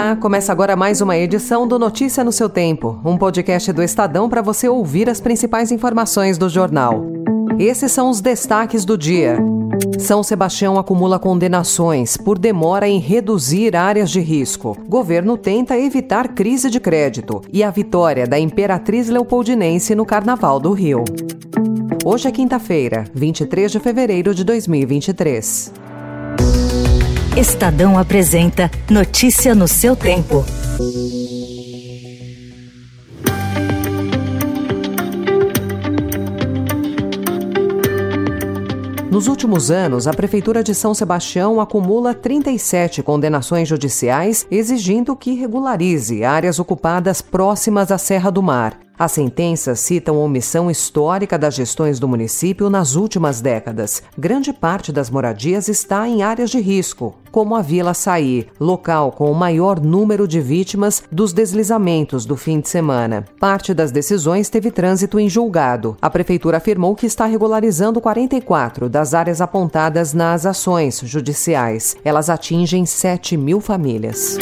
Olá, começa agora mais uma edição do Notícia no seu Tempo, um podcast do Estadão para você ouvir as principais informações do jornal. Esses são os destaques do dia. São Sebastião acumula condenações por demora em reduzir áreas de risco. Governo tenta evitar crise de crédito e a vitória da Imperatriz Leopoldinense no Carnaval do Rio. Hoje é quinta-feira, 23 de fevereiro de 2023. Estadão apresenta Notícia no seu tempo. Nos últimos anos, a Prefeitura de São Sebastião acumula 37 condenações judiciais exigindo que regularize áreas ocupadas próximas à Serra do Mar. As sentenças citam omissão histórica das gestões do município nas últimas décadas. Grande parte das moradias está em áreas de risco, como a Vila Saí, local com o maior número de vítimas dos deslizamentos do fim de semana. Parte das decisões teve trânsito em julgado. A prefeitura afirmou que está regularizando 44 das áreas apontadas nas ações judiciais. Elas atingem 7 mil famílias.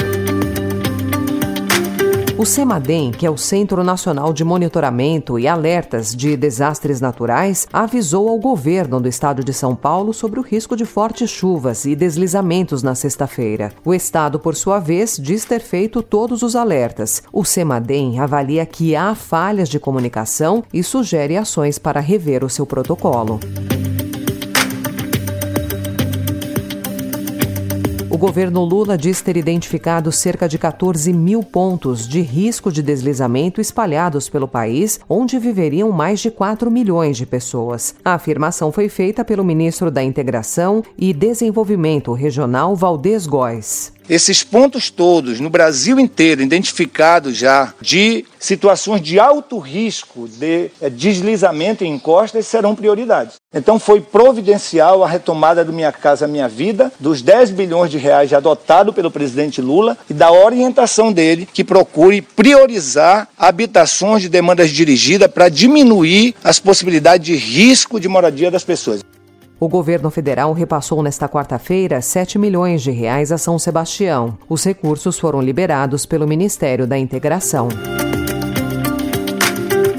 O CEMADEM, que é o Centro Nacional de Monitoramento e Alertas de Desastres Naturais, avisou ao governo do estado de São Paulo sobre o risco de fortes chuvas e deslizamentos na sexta-feira. O estado, por sua vez, diz ter feito todos os alertas. O CEMADEM avalia que há falhas de comunicação e sugere ações para rever o seu protocolo. Governo Lula diz ter identificado cerca de 14 mil pontos de risco de deslizamento espalhados pelo país, onde viveriam mais de 4 milhões de pessoas. A afirmação foi feita pelo ministro da Integração e Desenvolvimento Regional, Valdez Góes. Esses pontos todos no Brasil inteiro identificados já de situações de alto risco de eh, deslizamento em encostas serão prioridades. Então foi providencial a retomada do Minha Casa Minha Vida, dos 10 bilhões de reais adotado pelo presidente Lula e da orientação dele que procure priorizar habitações de demandas dirigidas para diminuir as possibilidades de risco de moradia das pessoas. O governo federal repassou nesta quarta-feira 7 milhões de reais a São Sebastião. Os recursos foram liberados pelo Ministério da Integração.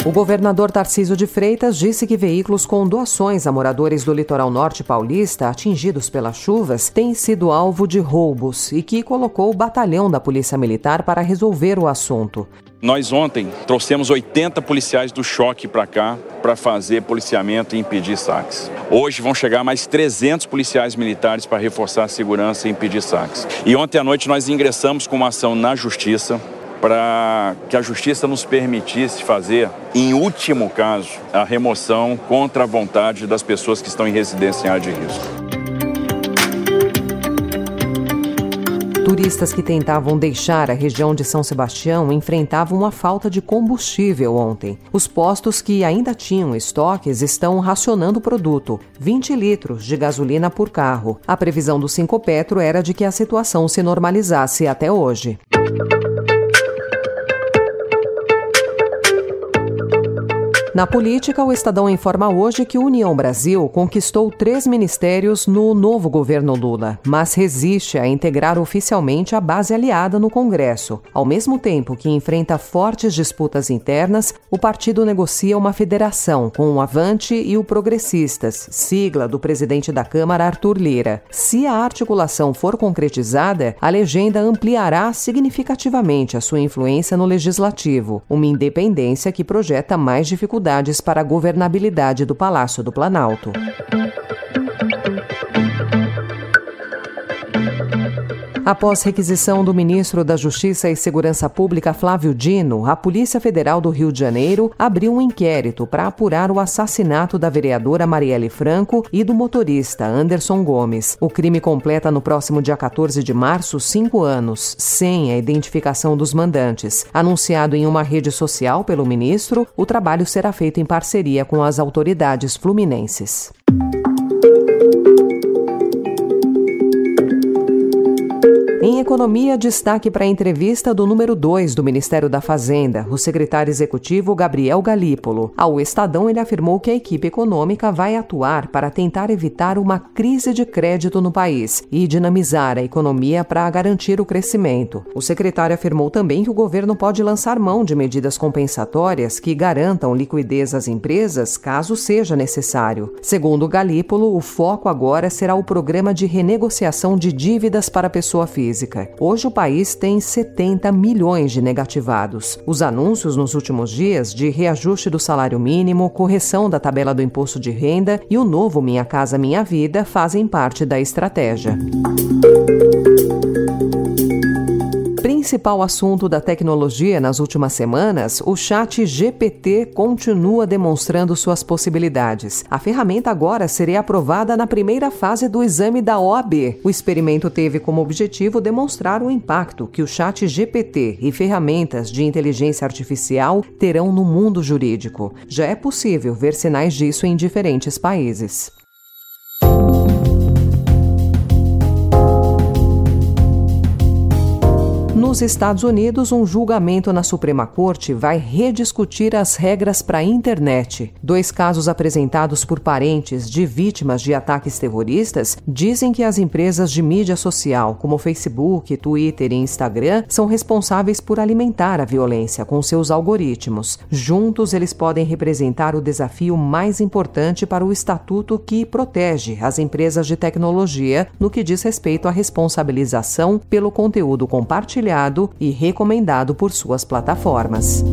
O governador Tarcísio de Freitas disse que veículos com doações a moradores do litoral norte paulista atingidos pelas chuvas têm sido alvo de roubos e que colocou o batalhão da Polícia Militar para resolver o assunto. Nós ontem trouxemos 80 policiais do choque para cá para fazer policiamento e impedir saques. Hoje vão chegar mais 300 policiais militares para reforçar a segurança e impedir saques. E ontem à noite nós ingressamos com uma ação na justiça para que a justiça nos permitisse fazer, em último caso, a remoção contra a vontade das pessoas que estão em residência em área de risco. Turistas que tentavam deixar a região de São Sebastião enfrentavam uma falta de combustível ontem. Os postos que ainda tinham estoques estão racionando o produto, 20 litros de gasolina por carro. A previsão do Cinco Petro era de que a situação se normalizasse até hoje. Na política, o Estadão informa hoje que União Brasil conquistou três ministérios no novo governo Lula, mas resiste a integrar oficialmente a base aliada no Congresso. Ao mesmo tempo que enfrenta fortes disputas internas, o partido negocia uma federação com o Avante e o Progressistas, sigla do presidente da Câmara, Arthur Lira. Se a articulação for concretizada, a legenda ampliará significativamente a sua influência no legislativo, uma independência que projeta mais dificuldades dificuldades para a governabilidade do Palácio do Planalto. Após requisição do ministro da Justiça e Segurança Pública Flávio Dino, a Polícia Federal do Rio de Janeiro abriu um inquérito para apurar o assassinato da vereadora Marielle Franco e do motorista Anderson Gomes. O crime completa no próximo dia 14 de março cinco anos, sem a identificação dos mandantes. Anunciado em uma rede social pelo ministro, o trabalho será feito em parceria com as autoridades fluminenses. Economia, destaque para a entrevista do número 2 do Ministério da Fazenda, o secretário executivo Gabriel Galípolo. Ao Estadão, ele afirmou que a equipe econômica vai atuar para tentar evitar uma crise de crédito no país e dinamizar a economia para garantir o crescimento. O secretário afirmou também que o governo pode lançar mão de medidas compensatórias que garantam liquidez às empresas caso seja necessário. Segundo Galípolo, o foco agora será o programa de renegociação de dívidas para pessoa física Hoje o país tem 70 milhões de negativados. Os anúncios nos últimos dias de reajuste do salário mínimo, correção da tabela do imposto de renda e o novo Minha Casa Minha Vida fazem parte da estratégia principal assunto da tecnologia nas últimas semanas, o Chat GPT continua demonstrando suas possibilidades. A ferramenta agora seria aprovada na primeira fase do exame da OAB. O experimento teve como objetivo demonstrar o impacto que o Chat GPT e ferramentas de inteligência artificial terão no mundo jurídico. Já é possível ver sinais disso em diferentes países. Nos Estados Unidos, um julgamento na Suprema Corte vai rediscutir as regras para a internet. Dois casos apresentados por parentes de vítimas de ataques terroristas dizem que as empresas de mídia social, como Facebook, Twitter e Instagram, são responsáveis por alimentar a violência com seus algoritmos. Juntos, eles podem representar o desafio mais importante para o estatuto que protege as empresas de tecnologia no que diz respeito à responsabilização pelo conteúdo compartilhado e recomendado por suas plataformas.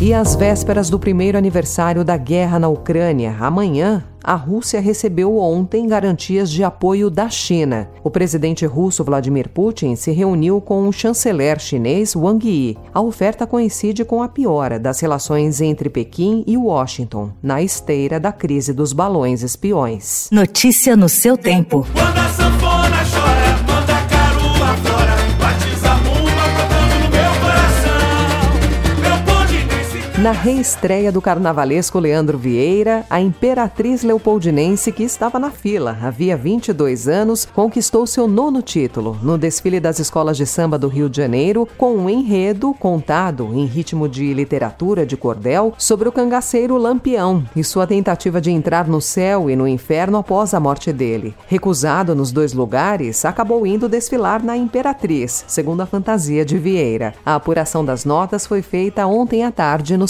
E às vésperas do primeiro aniversário da guerra na Ucrânia, amanhã, a Rússia recebeu ontem garantias de apoio da China. O presidente russo Vladimir Putin se reuniu com o chanceler chinês Wang Yi. A oferta coincide com a piora das relações entre Pequim e Washington, na esteira da crise dos balões espiões. Notícia no seu tempo. Quando Na reestreia do carnavalesco Leandro Vieira, a imperatriz leopoldinense que estava na fila havia 22 anos conquistou seu nono título no desfile das escolas de samba do Rio de Janeiro com um enredo contado em ritmo de literatura de cordel sobre o cangaceiro Lampião e sua tentativa de entrar no céu e no inferno após a morte dele. Recusado nos dois lugares, acabou indo desfilar na Imperatriz, segundo a fantasia de Vieira. A apuração das notas foi feita ontem à tarde no